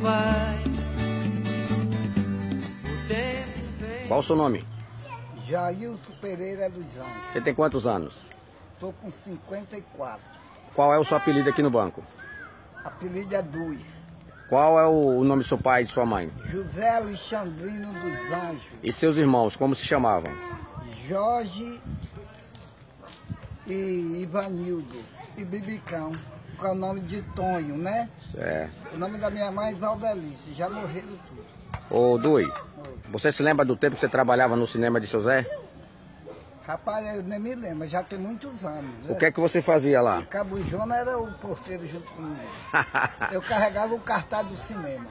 vai. O tempo vem. Qual o seu nome? Jailson Pereira dos Anjos. Você tem quantos anos? Tô com 54. Qual é o seu apelido aqui no banco? Apelido é Dui. Qual é o o nome do seu pai e de sua mãe? José Alexandrino dos Anjos. E seus irmãos, como se chamavam? Jorge e Ivanildo. E Bibicão. Com o nome de Tonho, né? Certo. O nome da minha mãe é Valdelice. Já morreram tudo. Ô, Dui, você se lembra do tempo que você trabalhava no cinema de Zé? Rapaz, eu nem me lembro, já tem muitos anos. O que é que você fazia lá? Cabo Jona era o porteiro junto comigo. Eu carregava o cartaz do cinema.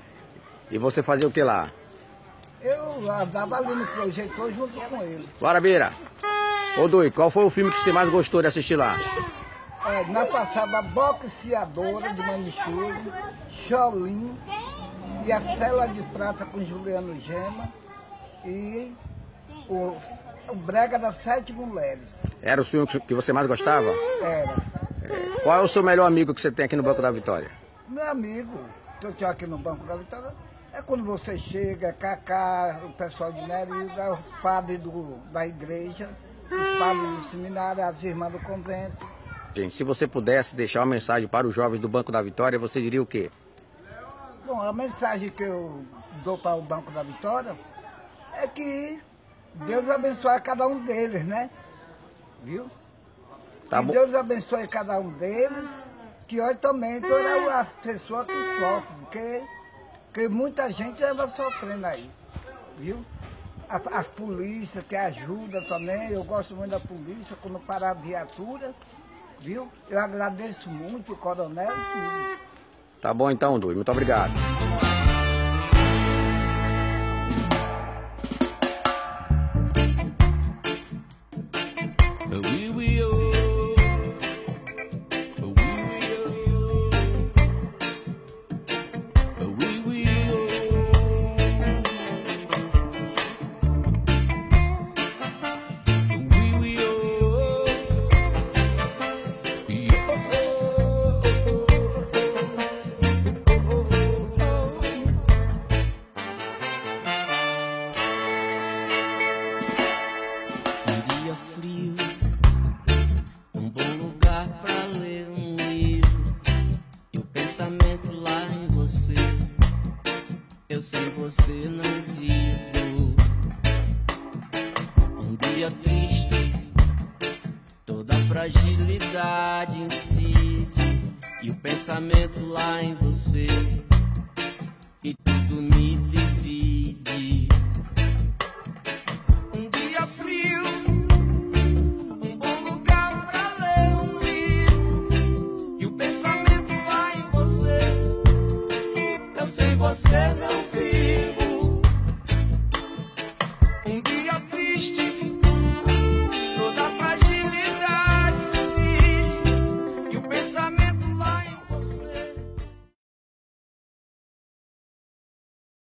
E você fazia o que lá? Eu andava ali no projetor junto com ele. Bora, Bira. Ô, Dui, qual foi o filme que você mais gostou de assistir lá? É, na passava Boxeadora de Manichuro, Cholim e a Cela de Prata com Juliano Gema e o, o Brega das Sete Mulheres. Era o filme que- você mais gostava? Era. Qual é o seu melhor amigo que você tem aqui no Banco da Vitória? Meu amigo, que eu tinha aqui no Banco da Vitória, é quando você chega, é Cacá, o pessoal de Nerilda, os padres do, da igreja, os padres do seminário, as irmãs do convento. Gente, se você pudesse deixar uma mensagem para os jovens do Banco da Vitória, você diria o quê? Bom, a mensagem que eu dou para o Banco da Vitória é que Deus abençoe cada um deles, né? Viu? Tá que bom. Deus abençoe cada um deles, que hoje também todas as pessoas que sofrem, porque, porque muita gente anda sofrendo aí, viu? A- As polícias que ajudam também, eu gosto muito da polícia, quando parar a viatura, viu? Eu agradeço muito o coronel e tudo. Tá bom então, Dui. Muito obrigado. você não vivo. Um dia triste, toda fragilidade incide, e o pensamento lá em você. E